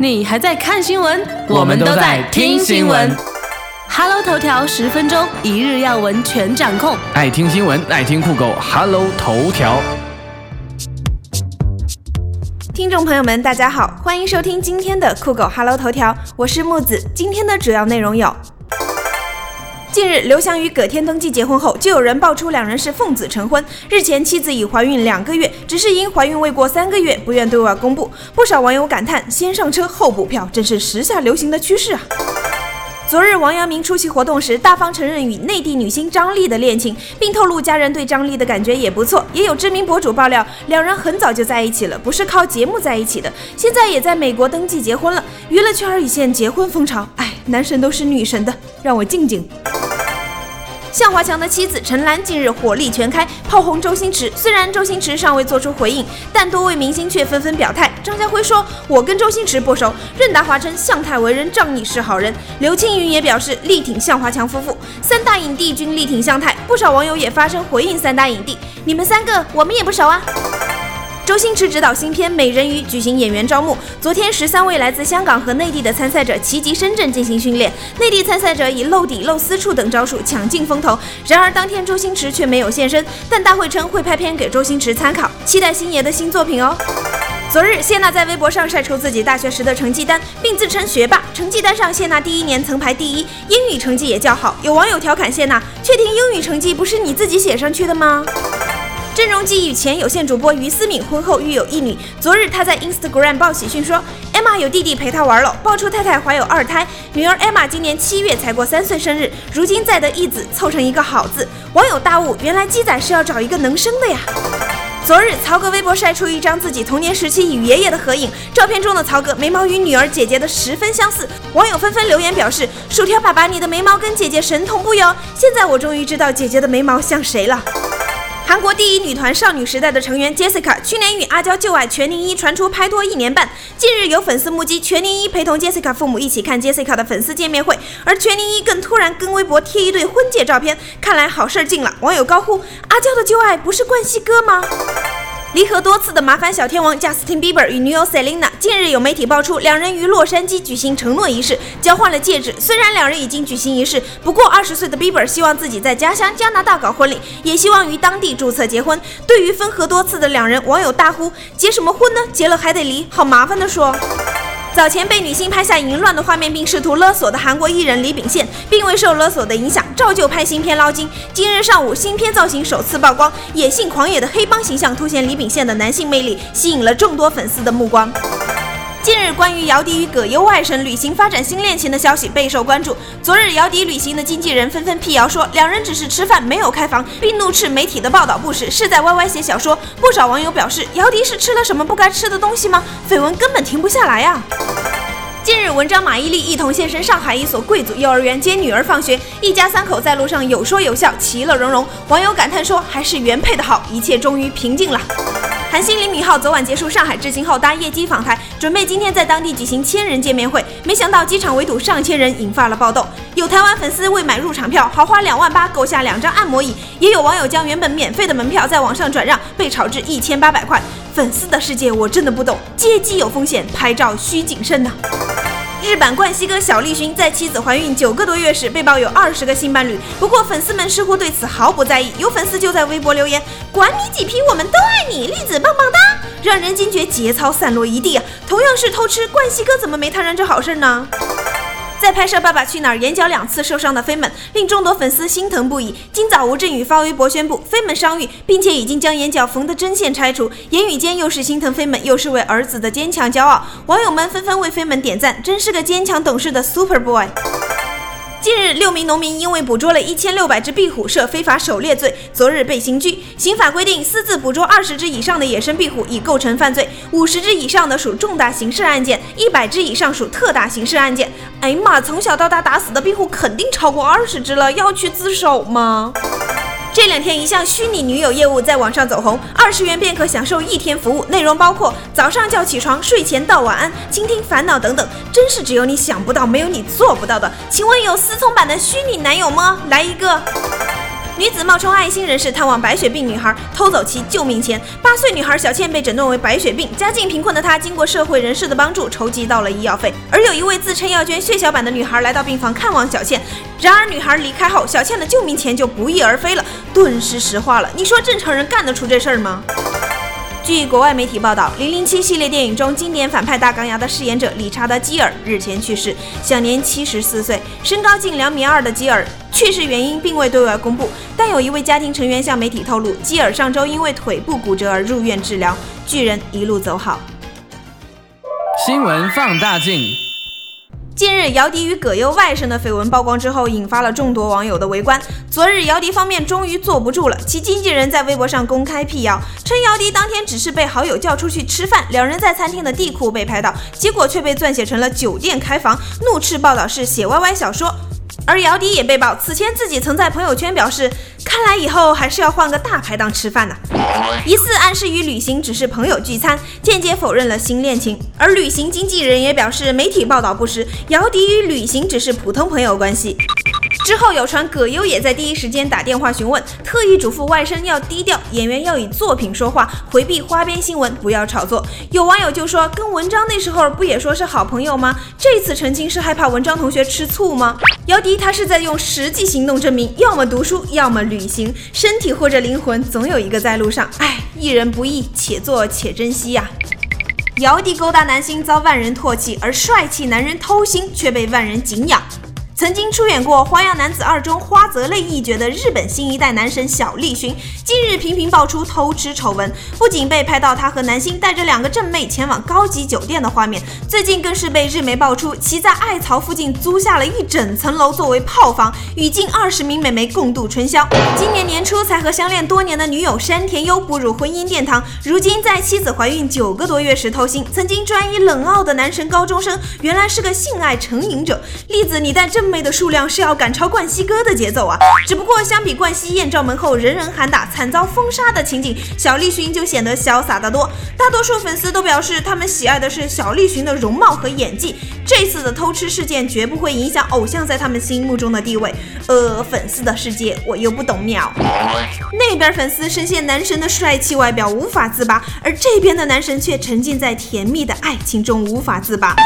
你还在看新闻？我们都在听新闻。Hello 头条十分钟，一日要闻全掌控。爱听新闻，爱听酷狗，Hello 头条。听众朋友们，大家好，欢迎收听今天的酷狗 Hello 头条，我是木子。今天的主要内容有：近日，刘翔与葛天登记结婚后，就有人爆出两人是奉子成婚。日前，妻子已怀孕两个月，只是因怀孕未过三个月，不愿对外公布。不少网友感叹：先上车后补票，真是时下流行的趋势啊！昨日，王阳明出席活动时，大方承认与内地女星张丽的恋情，并透露家人对张丽的感觉也不错。也有知名博主爆料，两人很早就在一起了，不是靠节目在一起的，现在也在美国登记结婚了。娱乐圈儿已现结婚风潮，哎，男神都是女神的，让我静静。向华强的妻子陈岚近日火力全开，炮轰周星驰。虽然周星驰尚未做出回应，但多位明星却纷纷表态。张家辉说：“我跟周星驰不熟。”任达华称向太为人仗义是好人。刘青云也表示力挺向华强夫妇。三大影帝均力挺向太，不少网友也发声回应三大影帝：“你们三个我们也不熟啊。”周星驰执导新片《美人鱼》举行演员招募，昨天十三位来自香港和内地的参赛者齐集深圳进行训练。内地参赛者以露底、露私处等招数抢尽风头，然而当天周星驰却没有现身，但大会称会拍片给周星驰参考，期待星爷的新作品哦。昨日，谢娜在微博上晒出自己大学时的成绩单，并自称学霸。成绩单上，谢娜第一年曾排第一，英语成绩也较好。有网友调侃谢娜：“确定英语成绩不是你自己写上去的吗？”郑容基与前有线主播于思敏婚后育有一女。昨日，他在 Instagram 报喜讯说，Emma 有弟弟陪她玩了，爆出太太怀有二胎，女儿 Emma 今年七月才过三岁生日，如今再得一子，凑成一个好字。网友大悟，原来鸡仔是要找一个能生的呀。昨日，曹格微博晒出一张自己童年时期与爷爷的合影，照片中的曹格眉毛与女儿姐姐的十分相似，网友纷纷留言表示：“薯条爸爸，你的眉毛跟姐姐神同步哟！现在我终于知道姐姐的眉毛像谁了。”韩国第一女团少女时代的成员 Jessica 去年与阿娇旧爱全宁一传出拍拖一年半，近日有粉丝目击全宁一陪同 Jessica 父母一起看 Jessica 的粉丝见面会，而全宁一更突然跟微博贴一对婚戒照片，看来好事近了。网友高呼：阿娇的旧爱不是冠希哥吗？离合多次的麻烦小天王贾斯汀·比伯与女友 Selina，近日有媒体爆出两人于洛杉矶举行承诺仪式，交换了戒指。虽然两人已经举行仪式，不过二十岁的 Bieber 希望自己在家乡加拿大搞婚礼，也希望于当地注册结婚。对于分合多次的两人，网友大呼：结什么婚呢？结了还得离，好麻烦的说。早前被女星拍下淫乱的画面并试图勒索的韩国艺人李秉宪，并未受勒索的影响，照旧拍新片捞金。今日上午，新片造型首次曝光，野性狂野的黑帮形象凸显李秉宪的男性魅力，吸引了众多粉丝的目光。近日，关于姚笛与葛优外甥旅行发展新恋情的消息备受关注。昨日，姚笛旅行的经纪人纷纷辟谣说，两人只是吃饭，没有开房，并怒斥媒体的报道不实，是在歪歪写小说。不少网友表示，姚笛是吃了什么不该吃的东西吗？绯闻根本停不下来呀、近日，文章马伊琍一同现身上海一所贵族幼儿园接女儿放学，一家三口在路上有说有笑，其乐融融。网友感叹说：“还是原配的好，一切终于平静了。”韩星李敏镐昨晚结束上海之行后搭夜机访台，准备今天在当地举行千人见面会，没想到机场围堵上千人，引发了暴动。有台湾粉丝为买入场票，豪花两万八购下两张按摩椅，也有网友将原本免费的门票在网上转让，被炒至一千八百块。粉丝的世界我真的不懂，接机有风险，拍照需谨慎呐、日版冠希哥小栗旬在妻子怀孕九个多月时被曝有二十个性伴侣，不过粉丝们似乎对此毫不在意。有粉丝就在微博留言：“管你几批，我们都爱你，栗子棒棒哒！”让人惊觉节操散落一地啊！同样是偷吃，冠希哥怎么没摊上这好事呢？在拍摄《爸爸去哪儿》眼角两次受伤的飞门，令众多粉丝心疼不已。今早吴镇宇发微博宣布飞门伤愈，并且已经将眼角缝的针线拆除，言语间又是心疼飞门，又是为儿子的坚强骄傲。网友们纷纷为飞门点赞，真是个坚强懂事的 Super Boy。近日，六名农民因为捕捉了一千六百只壁虎，涉非法狩猎罪，昨日被刑拘。刑法规定，私自捕捉二十只以上的野生壁虎已构成犯罪，五十只以上的属重大刑事案件，一百只以上属特大刑事案件。哎呀妈，从小到大打死的壁虎肯定超过二十只了，要去自首吗？这两天，一项虚拟女友业务在网上走红，二十元便可享受一天服务，内容包括早上叫起床、睡前道晚安、倾听烦恼等等，真是只有你想不到，没有你做不到的。请问有思聪版的虚拟男友吗？来一个！女子冒充爱心人士探望白血病女孩，偷走其救命钱。八岁女孩小倩被诊断为白血病，家境贫困的她经过社会人士的帮助，筹集到了医药费。而有一位自称要捐血小板的女孩来到病房看望小倩，然而女孩离开后，小倩的救命钱就不翼而飞了，顿时石化了。你说正常人干得出这事儿吗？据国外媒体报道，《零零七》系列电影中经典反派大钢牙的饰演者理查德·基尔日前去世，享年七十四岁。身高近两米二的基尔去世原因并未对外公布，但有一位家庭成员向媒体透露，基尔上周因为腿部骨折而入院治疗。巨人一路走好。新闻放大镜。近日，姚笛与葛优外甥的绯闻曝光之后，引发了众多网友的围观。昨日，姚笛方面终于坐不住了，其经纪人在微博上公开辟谣，称姚笛当天只是被好友叫出去吃饭，两人在餐厅的地库被拍到，结果却被撰写成了酒店开房，怒斥报道是写歪歪小说。而姚笛也被曝，此前自己曾在朋友圈表示，看来以后还是要换个大排档吃饭呢，疑似暗示与旅行只是朋友聚餐，间接否认了新恋情。而旅行经纪人也表示，媒体报道不实，姚笛与旅行只是普通朋友关系。之后有传葛优也在第一时间打电话询问，特意嘱咐外甥要低调，演员要以作品说话，回避花边新闻，不要炒作。有网友就说，跟文章那时候不也说是好朋友吗？这次澄清是害怕文章同学吃醋吗？姚笛他是在用实际行动证明，要么读书，要么旅行，身体或者灵魂总有一个在路上。哎，一人不易，且做且珍惜呀。姚笛勾搭男星遭万人唾弃，而帅气男人偷腥却被万人敬仰。曾经出演过《花样男子二》中花泽类一角的日本新一代男神小栗旬，近日频频爆出偷吃丑闻，不仅被拍到他和男星带着两个正妹前往高级酒店的画面，最近更是被日媒爆出其在爱巢附近租下了一整层楼作为炮房，与近二十名美眉共度春宵。今年年初才和相恋多年的女友山田优步入婚姻殿堂，如今在妻子怀孕九个多月时偷腥，曾经专一冷傲的男神高中生，原来是个性爱成瘾者。栗子，你带正。妹的数量是要赶超冠希哥的节奏啊！只不过相比冠希艳照门后人人喊打、惨遭封杀的情景，小栗旬就显得潇洒得多。大多数粉丝都表示，他们喜爱的是小栗旬的容貌和演技。这次的偷吃事件绝不会影响偶像在他们心目中的地位。呃，粉丝的世界我又不懂鸟。那边粉丝深陷男神的帅气外表无法自拔，而这边的男神却沉浸在甜蜜的爱情中无法自拔。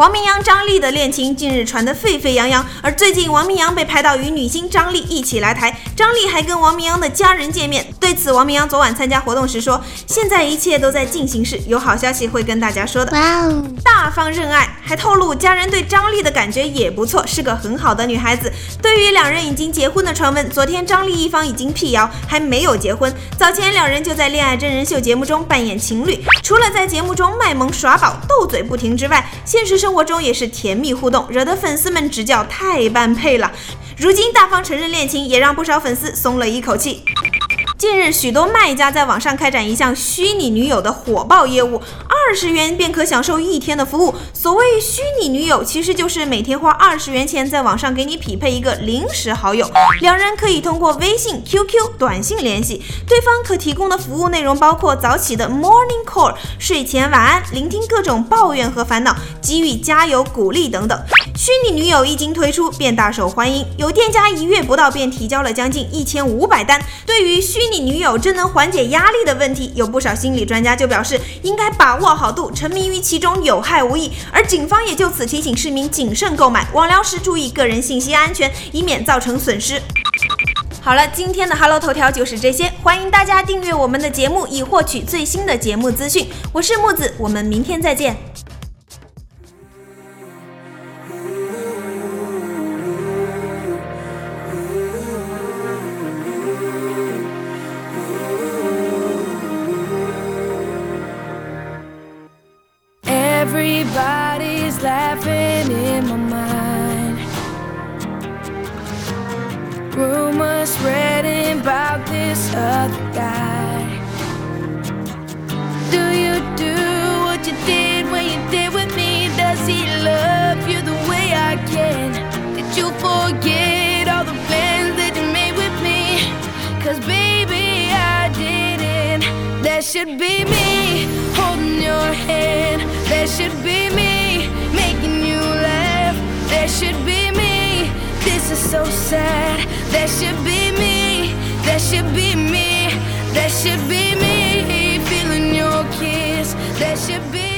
王明阳、张丽的恋情近日传得沸沸扬扬，而最近王明阳被拍到与女星张丽一起来台，张丽还跟王明阳的家人见面。对此，王明阳昨晚参加活动时说：“现在一切都在进行时，有好消息会跟大家说的。”哇哦，大方认爱，还透露家人对张丽的感觉也不错，是个很好的女孩子。对于两人已经结婚的传闻，昨天张丽一方已经辟谣，还没有结婚。早前两人就在恋爱真人秀节目中扮演情侣，除了在节目中卖萌耍宝、斗嘴不停之外，现实生活中也是甜蜜互动，惹得粉丝们直叫太般配了。如今大方承认恋情，也让不少粉丝松了一口气。近日，许多卖家在网上开展一项虚拟女友的火爆业务，二十元便可享受一天的服务。所谓虚拟女友，其实就是每天花二十元钱在网上给你匹配一个临时好友，两人可以通过微信、QQ、短信联系。对方可提供的服务内容包括早起的 Morning Call、睡前晚安、聆听各种抱怨和烦恼、给予加油鼓励等等。虚拟女友一经推出便大受欢迎，有店家一月不到便提交了将近一千五百单。对于虚你女友真能缓解压力的问题，有不少心理专家就表示应该把握好度，沉迷于其中有害无益。而警方也就此提醒市民谨慎购买，网聊时注意个人信息安全，以免造成损失。好了，今天的 Hello 头条就是这些，欢迎大家订阅我们的节目，以获取最新的节目资讯。我是木子，我们明天再见。Should be me holding your hand. There should be me making you laugh. There should be me. This is so sad. There should be me There should be me. That should be me. Feeling your kiss. That should be